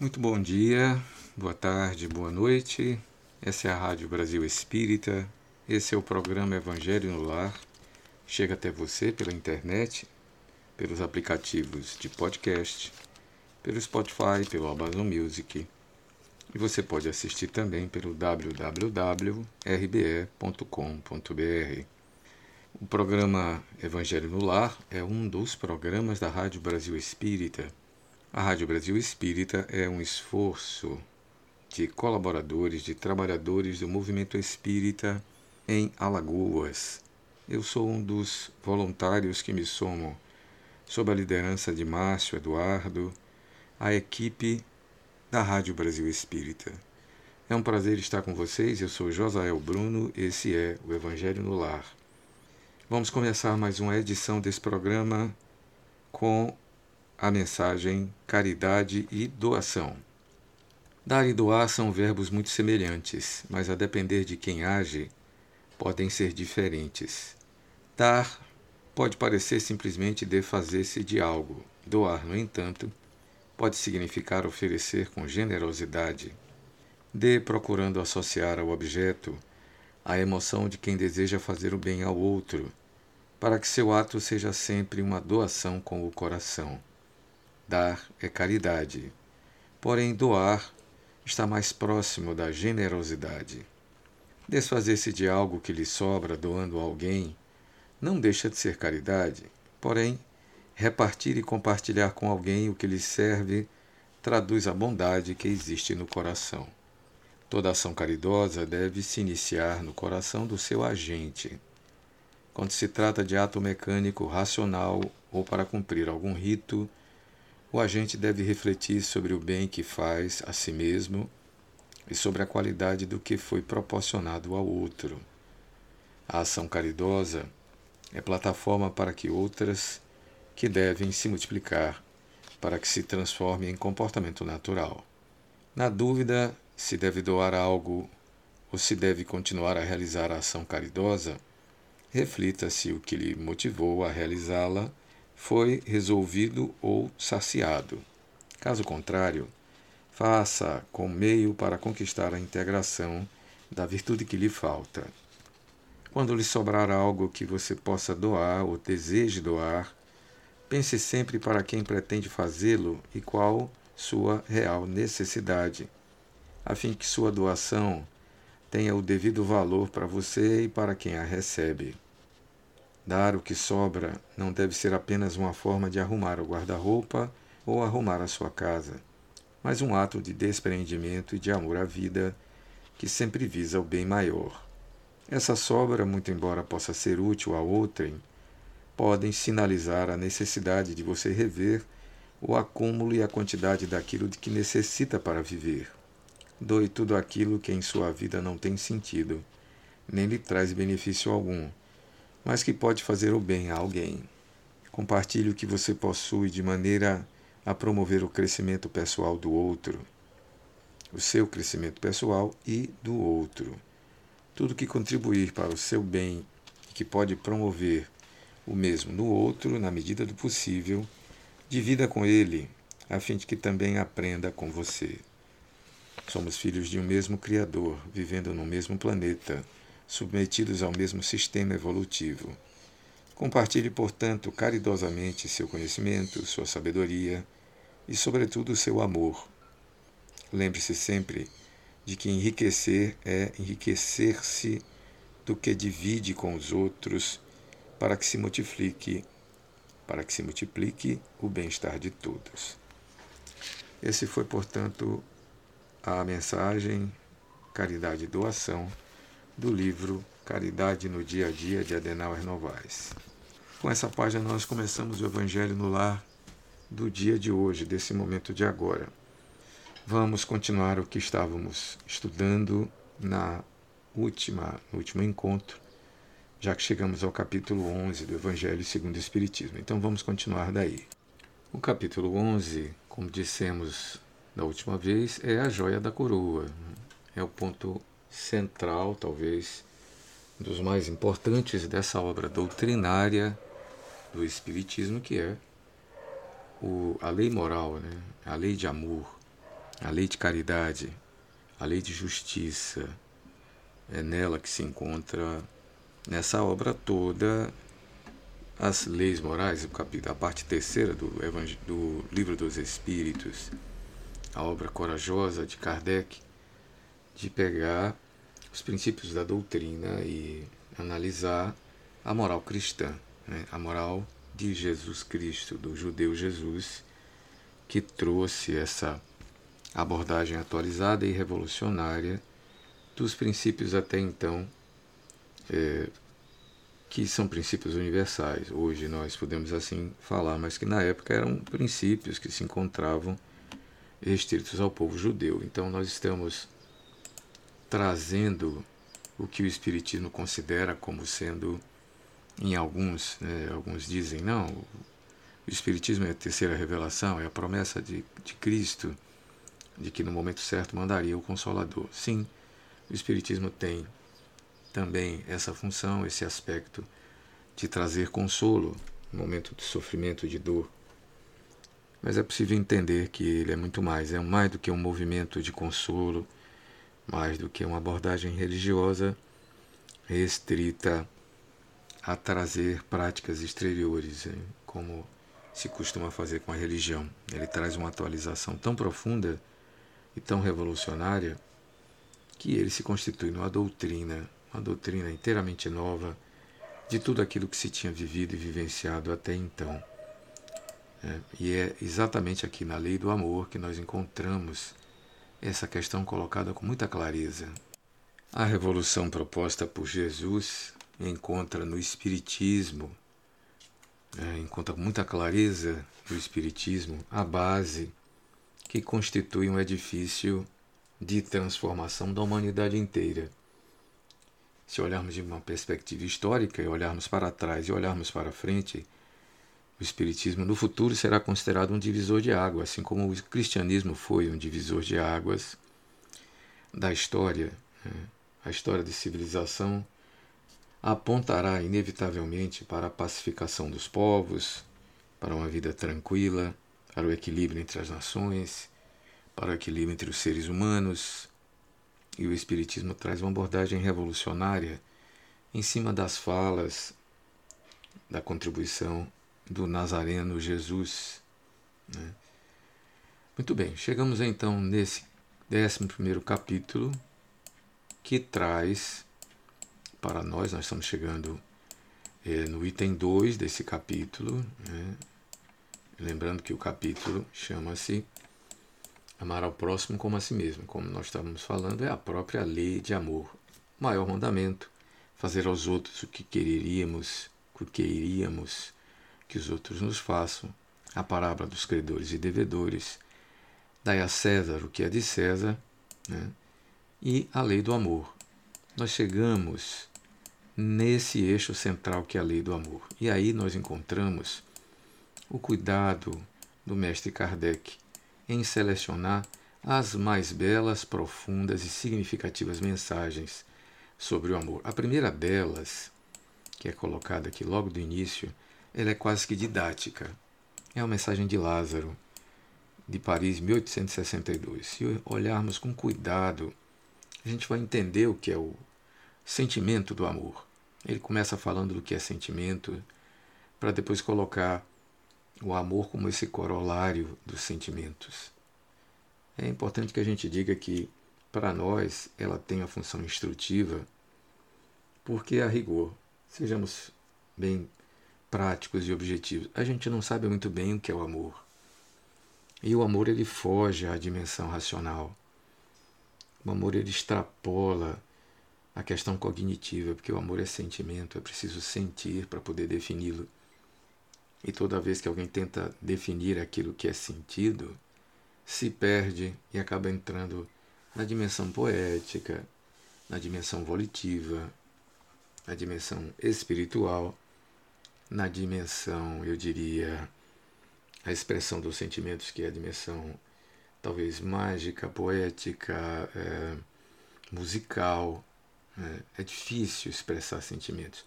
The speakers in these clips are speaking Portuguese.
Muito bom dia, boa tarde, boa noite. Essa é a Rádio Brasil Espírita. Esse é o programa Evangelho no Lar. Chega até você pela internet, pelos aplicativos de podcast, pelo Spotify, pelo Amazon Music. E você pode assistir também pelo www.rbe.com.br. O programa Evangelho no Lar é um dos programas da Rádio Brasil Espírita. A Rádio Brasil Espírita é um esforço de colaboradores, de trabalhadores do movimento espírita em Alagoas. Eu sou um dos voluntários que me somam, sob a liderança de Márcio Eduardo, a equipe da Rádio Brasil Espírita. É um prazer estar com vocês. Eu sou Josael Bruno, esse é o Evangelho no Lar. Vamos começar mais uma edição desse programa com a mensagem caridade e doação. Dar e doar são verbos muito semelhantes, mas a depender de quem age, podem ser diferentes. Dar pode parecer simplesmente desfazer-se de algo. Doar, no entanto, pode significar oferecer com generosidade. Dê procurando associar ao objeto a emoção de quem deseja fazer o bem ao outro, para que seu ato seja sempre uma doação com o coração. Dar é caridade, porém doar está mais próximo da generosidade. Desfazer-se de algo que lhe sobra doando a alguém não deixa de ser caridade, porém, repartir e compartilhar com alguém o que lhe serve traduz a bondade que existe no coração. Toda ação caridosa deve se iniciar no coração do seu agente. Quando se trata de ato mecânico, racional ou para cumprir algum rito, o agente deve refletir sobre o bem que faz a si mesmo e sobre a qualidade do que foi proporcionado ao outro. A ação caridosa é plataforma para que outras que devem se multiplicar, para que se transforme em comportamento natural. Na dúvida, se deve doar algo ou se deve continuar a realizar a ação caridosa, reflita se o que lhe motivou a realizá-la foi resolvido ou saciado. Caso contrário, faça com meio para conquistar a integração da virtude que lhe falta. Quando lhe sobrar algo que você possa doar ou deseje doar, pense sempre para quem pretende fazê-lo e qual sua real necessidade a fim que sua doação tenha o devido valor para você e para quem a recebe. Dar o que sobra não deve ser apenas uma forma de arrumar o guarda-roupa ou arrumar a sua casa, mas um ato de despreendimento e de amor à vida que sempre visa o bem maior. Essa sobra, muito embora possa ser útil a outrem, podem sinalizar a necessidade de você rever o acúmulo e a quantidade daquilo de que necessita para viver. Doe tudo aquilo que em sua vida não tem sentido, nem lhe traz benefício algum, mas que pode fazer o bem a alguém. Compartilhe o que você possui de maneira a promover o crescimento pessoal do outro, o seu crescimento pessoal e do outro. Tudo que contribuir para o seu bem e que pode promover o mesmo no outro, na medida do possível, divida com ele, a fim de que também aprenda com você. Somos filhos de um mesmo Criador, vivendo no mesmo planeta, submetidos ao mesmo sistema evolutivo. Compartilhe, portanto, caridosamente seu conhecimento, sua sabedoria e, sobretudo, seu amor. Lembre-se sempre de que enriquecer é enriquecer-se do que divide com os outros para que se multiplique, para que se multiplique o bem-estar de todos. Esse foi, portanto, a mensagem Caridade e Doação do livro Caridade no Dia a Dia de Adenauer Novaes. Com essa página nós começamos o Evangelho no Lar do dia de hoje, desse momento de agora. Vamos continuar o que estávamos estudando na última, no último encontro, já que chegamos ao capítulo 11 do Evangelho segundo o Espiritismo. Então vamos continuar daí. O capítulo 11, como dissemos da última vez é a joia da coroa. É o ponto central, talvez, dos mais importantes dessa obra doutrinária do Espiritismo, que é o, a lei moral, né? a lei de amor, a lei de caridade, a lei de justiça. É nela que se encontra, nessa obra toda, as leis morais, a parte terceira do, do Livro dos Espíritos, a obra corajosa de Kardec, de pegar os princípios da doutrina e analisar a moral cristã, né? a moral de Jesus Cristo, do judeu Jesus, que trouxe essa abordagem atualizada e revolucionária dos princípios até então, é, que são princípios universais. Hoje nós podemos assim falar, mas que na época eram princípios que se encontravam restritos ao povo judeu. Então nós estamos trazendo o que o Espiritismo considera como sendo, em alguns, né, alguns dizem, não, o Espiritismo é a terceira revelação, é a promessa de, de Cristo, de que no momento certo mandaria o Consolador. Sim, o Espiritismo tem também essa função, esse aspecto de trazer consolo no momento de sofrimento, de dor. Mas é possível entender que ele é muito mais, é mais do que um movimento de consolo, mais do que uma abordagem religiosa restrita a trazer práticas exteriores, como se costuma fazer com a religião. Ele traz uma atualização tão profunda e tão revolucionária que ele se constitui numa doutrina, uma doutrina inteiramente nova de tudo aquilo que se tinha vivido e vivenciado até então. É, e é exatamente aqui na lei do amor que nós encontramos essa questão colocada com muita clareza. A revolução proposta por Jesus encontra no Espiritismo, é, encontra com muita clareza no Espiritismo a base que constitui um edifício de transformação da humanidade inteira. Se olharmos de uma perspectiva histórica e olharmos para trás e olharmos para frente, o Espiritismo no futuro será considerado um divisor de águas, assim como o cristianismo foi um divisor de águas da história. Né? A história de civilização apontará inevitavelmente para a pacificação dos povos, para uma vida tranquila, para o equilíbrio entre as nações, para o equilíbrio entre os seres humanos. E o Espiritismo traz uma abordagem revolucionária em cima das falas, da contribuição do Nazareno Jesus. Né? Muito bem, chegamos então nesse 11 capítulo que traz para nós, nós estamos chegando é, no item 2 desse capítulo, né? lembrando que o capítulo chama-se Amar ao próximo como a si mesmo, como nós estávamos falando, é a própria lei de amor. O maior mandamento, fazer aos outros o que quereríamos, o que iríamos que os outros nos façam, a parábola dos credores e devedores, dai a César o que é de César, né? e a lei do amor. Nós chegamos nesse eixo central que é a lei do amor. E aí nós encontramos o cuidado do mestre Kardec em selecionar as mais belas, profundas e significativas mensagens sobre o amor. A primeira delas, que é colocada aqui logo do início, ela é quase que didática. É uma mensagem de Lázaro, de Paris, 1862. Se olharmos com cuidado, a gente vai entender o que é o sentimento do amor. Ele começa falando do que é sentimento, para depois colocar o amor como esse corolário dos sentimentos. É importante que a gente diga que, para nós, ela tem a função instrutiva, porque a rigor, sejamos bem práticos e objetivos. A gente não sabe muito bem o que é o amor. E o amor ele foge à dimensão racional. O amor ele extrapola a questão cognitiva, porque o amor é sentimento, é preciso sentir para poder defini-lo. E toda vez que alguém tenta definir aquilo que é sentido, se perde e acaba entrando na dimensão poética, na dimensão volitiva, na dimensão espiritual na dimensão, eu diria, a expressão dos sentimentos, que é a dimensão talvez mágica, poética, é, musical. É, é difícil expressar sentimentos.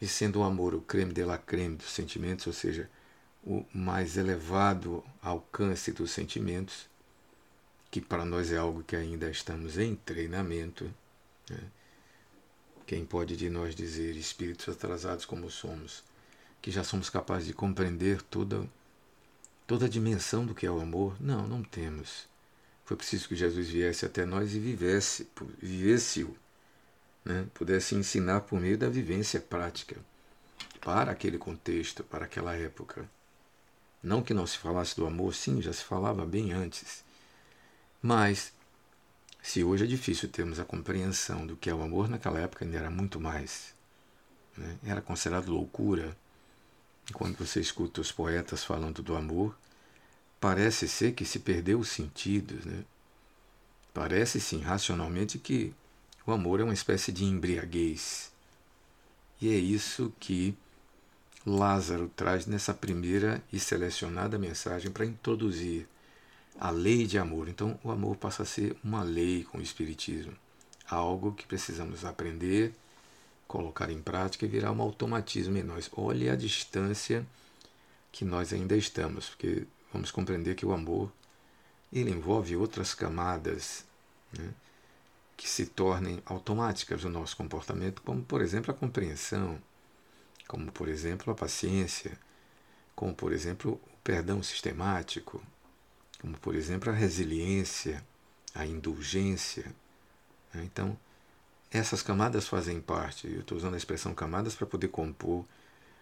E sendo o amor o creme de la creme dos sentimentos, ou seja, o mais elevado alcance dos sentimentos, que para nós é algo que ainda estamos em treinamento. Né? Quem pode de nós dizer, espíritos atrasados como somos, que já somos capazes de compreender toda, toda a dimensão do que é o amor? Não, não temos. Foi preciso que Jesus viesse até nós e vivesse, vivesse-o, né? pudesse ensinar por meio da vivência prática para aquele contexto, para aquela época. Não que não se falasse do amor, sim, já se falava bem antes. Mas, se hoje é difícil termos a compreensão do que é o amor, naquela época ainda era muito mais. Né? Era considerado loucura. Quando você escuta os poetas falando do amor, parece ser que se perdeu os sentidos. Né? Parece sim, racionalmente, que o amor é uma espécie de embriaguez. E é isso que Lázaro traz nessa primeira e selecionada mensagem para introduzir a lei de amor. Então, o amor passa a ser uma lei com o Espiritismo, algo que precisamos aprender, colocar em prática e virar um automatismo em nós. Olhe a distância que nós ainda estamos, porque vamos compreender que o amor ele envolve outras camadas né, que se tornem automáticas no nosso comportamento, como, por exemplo, a compreensão como por exemplo a paciência, como por exemplo o perdão sistemático, como por exemplo a resiliência, a indulgência. Né? Então, essas camadas fazem parte, eu estou usando a expressão camadas para poder compor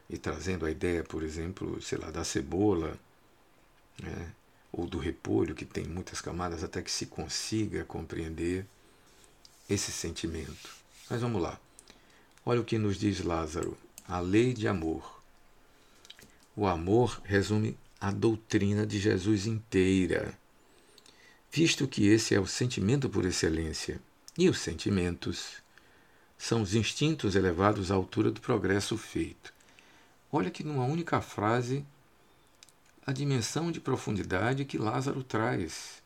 e trazendo a ideia, por exemplo, sei lá, da cebola, né? ou do repolho, que tem muitas camadas, até que se consiga compreender esse sentimento. Mas vamos lá. Olha o que nos diz Lázaro a lei de amor. O amor resume a doutrina de Jesus inteira, visto que esse é o sentimento por excelência, e os sentimentos são os instintos elevados à altura do progresso feito. Olha que numa única frase a dimensão de profundidade que Lázaro traz.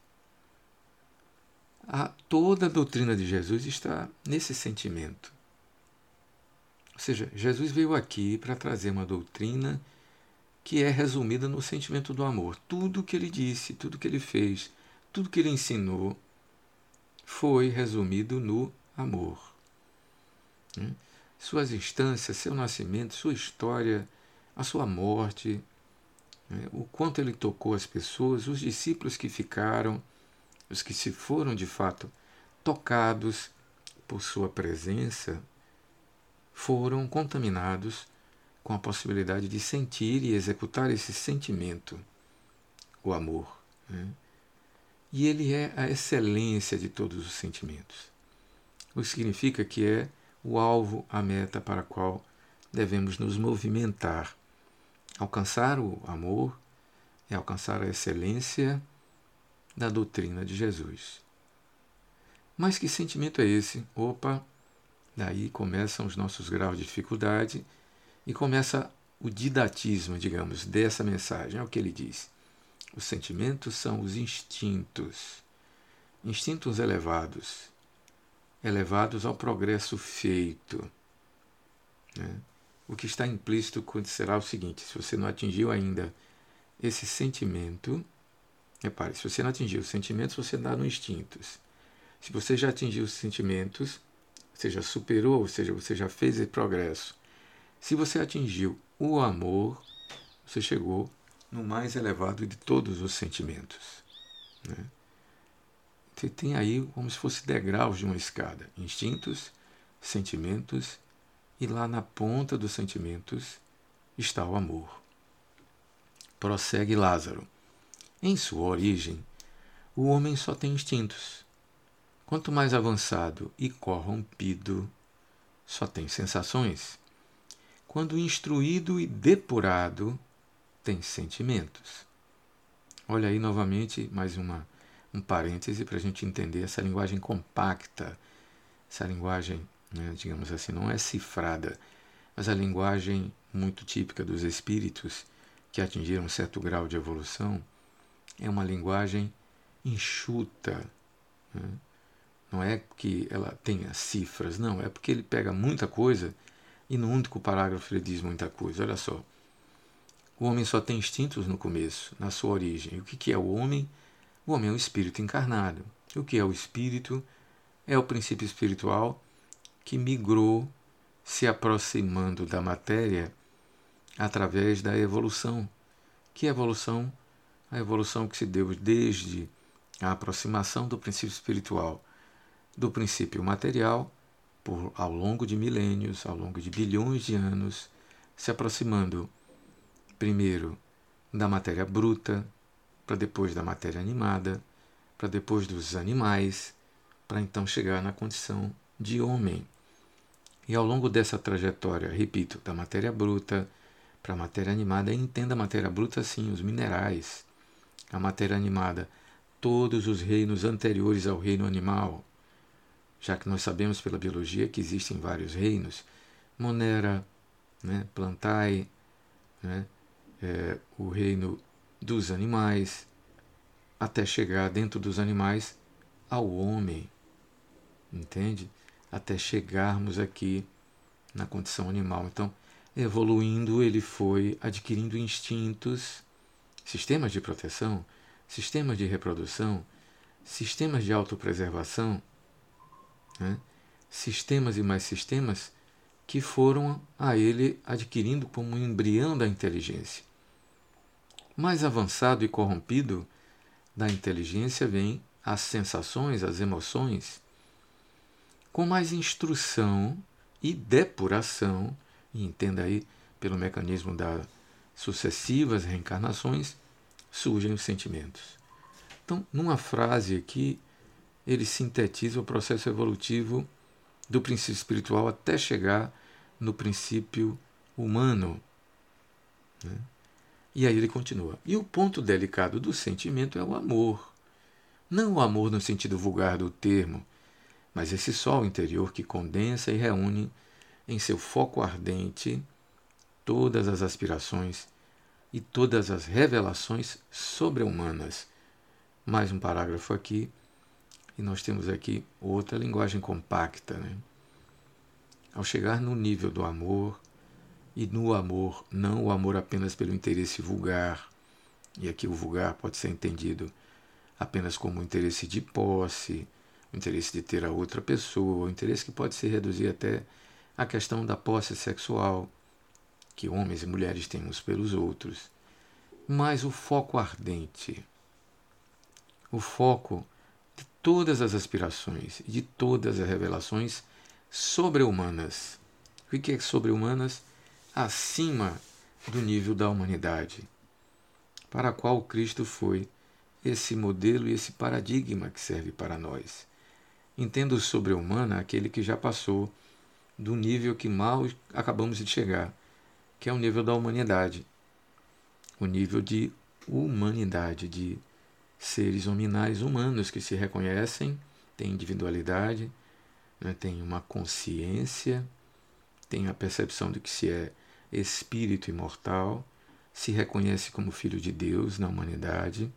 A, toda a doutrina de Jesus está nesse sentimento. Ou seja, Jesus veio aqui para trazer uma doutrina que é resumida no sentimento do amor. Tudo que ele disse, tudo que ele fez, tudo que ele ensinou foi resumido no amor. Hum? Suas instâncias, seu nascimento, sua história, a sua morte, né? o quanto ele tocou as pessoas, os discípulos que ficaram, os que se foram de fato tocados por sua presença, foram contaminados com a possibilidade de sentir e executar esse sentimento, o amor. Né? E ele é a excelência de todos os sentimentos. O que significa que é o alvo, a meta para a qual devemos nos movimentar. Alcançar o amor é alcançar a excelência da doutrina de Jesus. Mas que sentimento é esse? Opa, Daí começam os nossos graus de dificuldade e começa o didatismo, digamos, dessa mensagem. É o que ele diz. Os sentimentos são os instintos, instintos elevados, elevados ao progresso feito. Né? O que está implícito será o seguinte: se você não atingiu ainda esse sentimento, repare, se você não atingiu os sentimentos, você dá no instintos. Se você já atingiu os sentimentos, você já superou, ou seja, você já fez esse progresso. Se você atingiu o amor, você chegou no mais elevado de todos os sentimentos. Né? Você tem aí como se fosse degraus de uma escada: instintos, sentimentos, e lá na ponta dos sentimentos está o amor. Prossegue Lázaro. Em sua origem, o homem só tem instintos Quanto mais avançado e corrompido, só tem sensações. Quando instruído e depurado, tem sentimentos. Olha aí novamente mais uma, um parêntese para a gente entender essa linguagem compacta, essa linguagem, né, digamos assim, não é cifrada, mas a linguagem muito típica dos espíritos que atingiram um certo grau de evolução é uma linguagem enxuta. Né? Não é que ela tenha cifras, não, é porque ele pega muita coisa e no único parágrafo ele diz muita coisa. Olha só. O homem só tem instintos no começo, na sua origem. E o que é o homem? O homem é um espírito encarnado. O que é o espírito? É o princípio espiritual que migrou, se aproximando da matéria através da evolução. Que evolução? A evolução que se deu desde a aproximação do princípio espiritual do princípio material por ao longo de milênios, ao longo de bilhões de anos, se aproximando primeiro da matéria bruta, para depois da matéria animada, para depois dos animais, para então chegar na condição de homem. E ao longo dessa trajetória, repito, da matéria bruta para a matéria animada, entenda a matéria bruta assim, os minerais, a matéria animada, todos os reinos anteriores ao reino animal, já que nós sabemos pela biologia que existem vários reinos, Monera, né, Plantae, né, é, o reino dos animais, até chegar dentro dos animais ao homem, entende? Até chegarmos aqui na condição animal. Então, evoluindo, ele foi adquirindo instintos, sistemas de proteção, sistemas de reprodução, sistemas de autopreservação né? sistemas e mais sistemas que foram a ele adquirindo como um embrião da inteligência. Mais avançado e corrompido da inteligência vem as sensações, as emoções, com mais instrução e depuração, e entenda aí pelo mecanismo das sucessivas reencarnações, surgem os sentimentos. Então, numa frase aqui, ele sintetiza o processo evolutivo do princípio espiritual até chegar no princípio humano. Né? E aí ele continua. E o ponto delicado do sentimento é o amor. Não o amor no sentido vulgar do termo, mas esse sol interior que condensa e reúne em seu foco ardente todas as aspirações e todas as revelações sobre-humanas. Mais um parágrafo aqui e nós temos aqui outra linguagem compacta. Né? Ao chegar no nível do amor, e no amor, não o amor apenas pelo interesse vulgar, e aqui o vulgar pode ser entendido apenas como o interesse de posse, o interesse de ter a outra pessoa, o interesse que pode se reduzir até à questão da posse sexual, que homens e mulheres têm uns pelos outros, mas o foco ardente, o foco todas as aspirações de todas as revelações sobre-humanas. O que é sobre-humanas? Acima do nível da humanidade, para a qual Cristo foi esse modelo e esse paradigma que serve para nós. Entendo sobre-humana aquele que já passou do nível que mal acabamos de chegar, que é o nível da humanidade, o nível de humanidade, de seres hominais humanos que se reconhecem, têm individualidade, né, têm uma consciência, têm a percepção de que se é espírito imortal, se reconhece como filho de Deus na humanidade,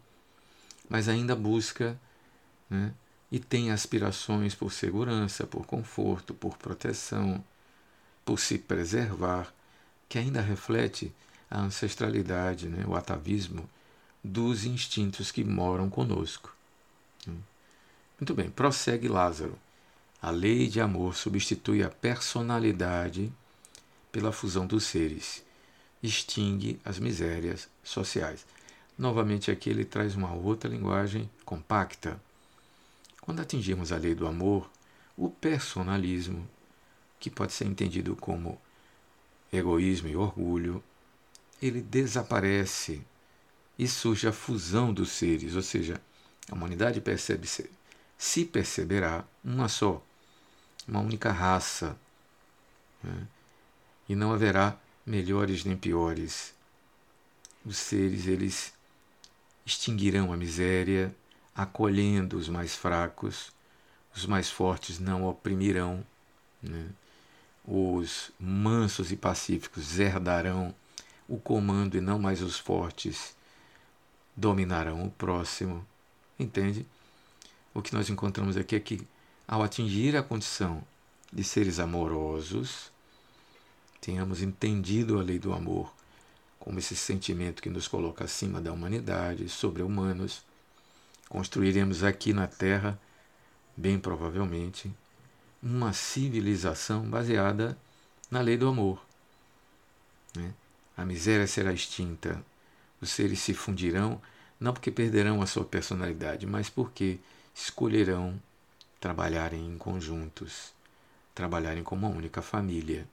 mas ainda busca né, e tem aspirações por segurança, por conforto, por proteção, por se preservar, que ainda reflete a ancestralidade, né, o atavismo dos instintos que moram conosco. Muito bem, prossegue Lázaro. A lei de amor substitui a personalidade pela fusão dos seres, extingue as misérias sociais. Novamente, aqui ele traz uma outra linguagem compacta. Quando atingirmos a lei do amor, o personalismo, que pode ser entendido como egoísmo e orgulho, ele desaparece e surge a fusão dos seres, ou seja, a humanidade percebe -se, se perceberá uma só, uma única raça, né? E não haverá melhores nem piores. Os seres eles extinguirão a miséria, acolhendo os mais fracos, os mais fortes não oprimirão, né? os mansos e pacíficos herdarão o comando e não mais os fortes dominarão o próximo. Entende? O que nós encontramos aqui é que, ao atingir a condição de seres amorosos, tenhamos entendido a lei do amor como esse sentimento que nos coloca acima da humanidade, sobre humanos, construiremos aqui na Terra, bem provavelmente, uma civilização baseada na lei do amor. Né? A miséria será extinta, os seres se fundirão, não porque perderão a sua personalidade, mas porque escolherão trabalharem em conjuntos, trabalharem como uma única família.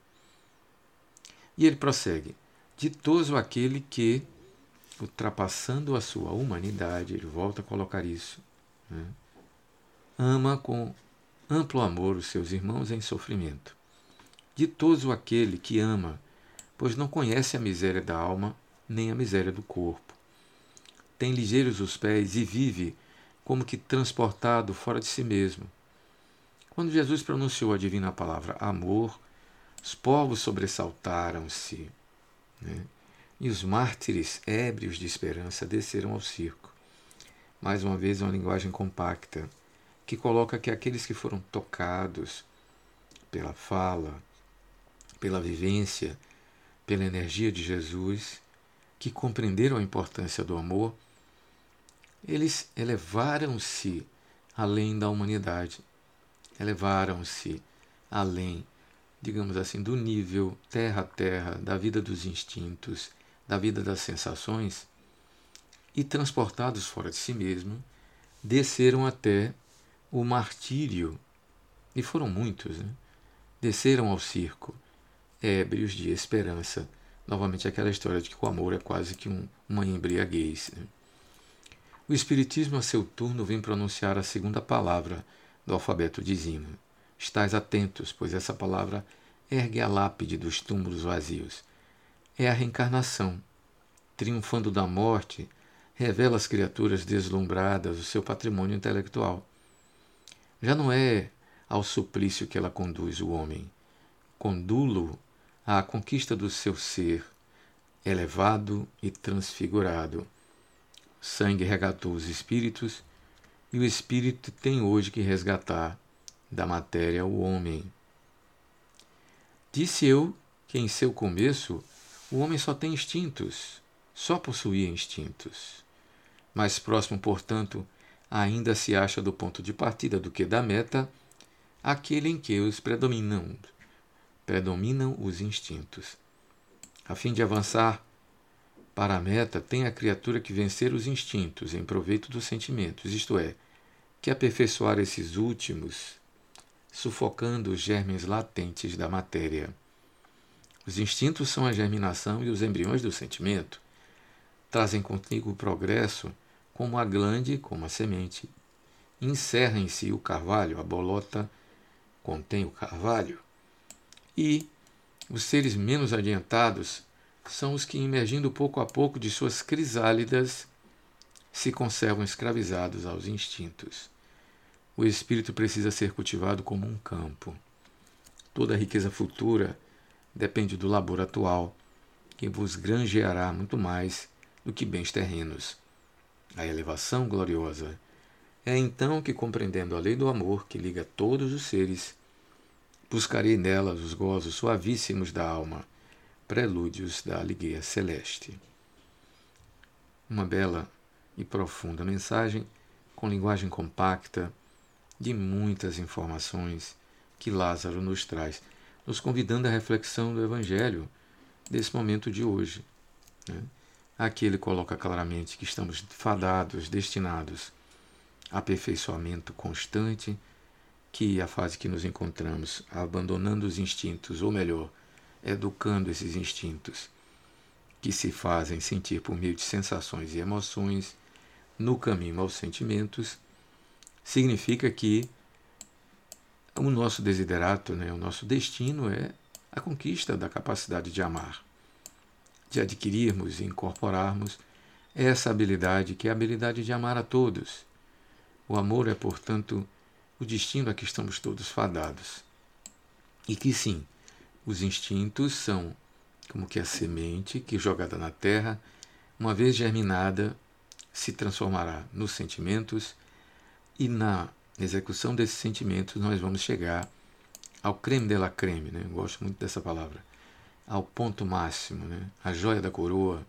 E ele prossegue: Ditoso aquele que, ultrapassando a sua humanidade, ele volta a colocar isso, né? ama com amplo amor os seus irmãos em sofrimento. Ditoso aquele que ama, pois não conhece a miséria da alma nem a miséria do corpo. Tem ligeiros os pés e vive como que transportado fora de si mesmo. Quando Jesus pronunciou a divina palavra amor, os povos sobressaltaram-se, né? e os mártires, ébrios de esperança, desceram ao circo. Mais uma vez, uma linguagem compacta, que coloca que aqueles que foram tocados pela fala, pela vivência, pela energia de Jesus, que compreenderam a importância do amor, eles elevaram-se além da humanidade elevaram-se além, digamos assim, do nível terra a terra da vida dos instintos, da vida das sensações, e transportados fora de si mesmo, desceram até o martírio, e foram muitos, né? desceram ao circo, ébrios de esperança. Novamente aquela história de que o amor é quase que um, uma embriaguez. Né? O Espiritismo, a seu turno, vem pronunciar a segunda palavra do alfabeto dizima. Estais atentos, pois essa palavra ergue a lápide dos túmulos vazios. É a reencarnação. Triunfando da morte, revela às criaturas deslumbradas o seu patrimônio intelectual. Já não é ao suplício que ela conduz o homem. Condulo à conquista do seu ser, elevado e transfigurado. Sangue regatou os espíritos e o espírito tem hoje que resgatar da matéria o homem. Disse eu que em seu começo o homem só tem instintos, só possuía instintos. Mais próximo, portanto, ainda se acha do ponto de partida do que da meta, aquele em que os predominam, predominam os instintos. A fim de avançar para a meta, tem a criatura que vencer os instintos em proveito dos sentimentos, isto é, que aperfeiçoar esses últimos, sufocando os germes latentes da matéria. Os instintos são a germinação e os embriões do sentimento. Trazem contigo o progresso como a glande, como a semente. Encerra em si o carvalho, a bolota contém o carvalho. E os seres menos adiantados são os que, emergindo pouco a pouco de suas crisálidas, se conservam escravizados aos instintos. O espírito precisa ser cultivado como um campo. Toda a riqueza futura depende do labor atual, que vos granjeará muito mais do que bens terrenos. A elevação gloriosa é então que, compreendendo a lei do amor que liga todos os seres, buscarei nelas os gozos suavíssimos da alma, prelúdios da alegria celeste. Uma bela e profunda mensagem, com linguagem compacta, de muitas informações que Lázaro nos traz, nos convidando à reflexão do Evangelho desse momento de hoje. Né? Aqui ele coloca claramente que estamos fadados, destinados a aperfeiçoamento constante, que a fase que nos encontramos, abandonando os instintos, ou melhor, educando esses instintos que se fazem sentir por meio de sensações e emoções no caminho aos sentimentos, significa que o nosso desiderato, né, o nosso destino é a conquista da capacidade de amar, de adquirirmos e incorporarmos essa habilidade que é a habilidade de amar a todos. O amor é, portanto, o destino a que estamos todos fadados. E que sim, os instintos são como que a semente que, jogada na terra, uma vez germinada, se transformará nos sentimentos e na execução desses sentimentos nós vamos chegar ao creme de la creme, né? Eu gosto muito dessa palavra, ao ponto máximo, né? A joia da coroa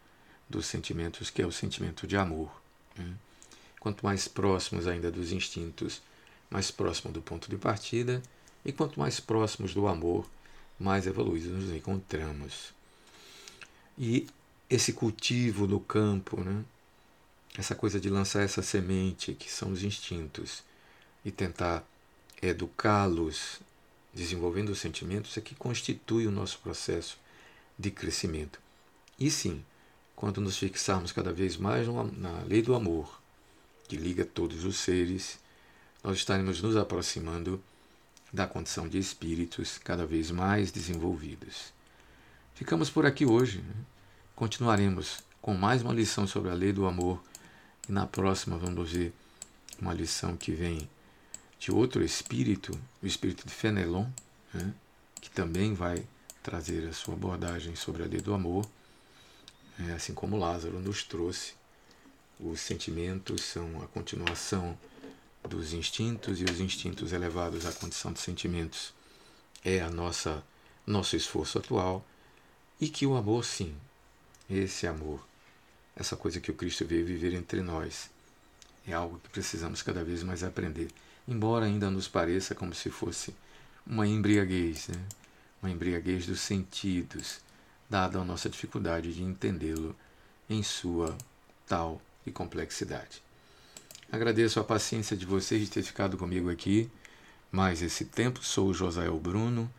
dos sentimentos, que é o sentimento de amor. Né? quanto mais próximos ainda dos instintos, mais próximo do ponto de partida, e quanto mais próximos do amor, mais evoluídos nos encontramos. E esse cultivo no campo, né? Essa coisa de lançar essa semente, que são os instintos, e tentar educá-los, desenvolvendo os sentimentos, é que constitui o nosso processo de crescimento. E sim, quando nos fixarmos cada vez mais na lei do amor, que liga todos os seres, nós estaremos nos aproximando da condição de espíritos cada vez mais desenvolvidos. Ficamos por aqui hoje. Né? Continuaremos com mais uma lição sobre a lei do amor e na próxima vamos ver uma lição que vem de outro espírito, o espírito de Fenelon, né? que também vai trazer a sua abordagem sobre a lei do amor, é, assim como Lázaro nos trouxe. Os sentimentos são a continuação dos instintos e os instintos elevados à condição de sentimentos é a nossa nosso esforço atual e que o amor sim, esse amor, essa coisa que o Cristo veio viver entre nós, é algo que precisamos cada vez mais aprender, embora ainda nos pareça como se fosse uma embriaguez, né? uma embriaguez dos sentidos, dada a nossa dificuldade de entendê-lo em sua tal e complexidade. Agradeço a paciência de vocês de ter ficado comigo aqui mais esse tempo. Sou o Josael Bruno.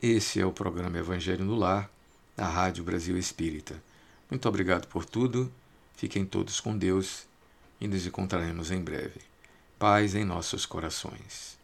Esse é o programa Evangelho no Lar, da Rádio Brasil Espírita. Muito obrigado por tudo. Fiquem todos com Deus e nos encontraremos em breve. Paz em nossos corações.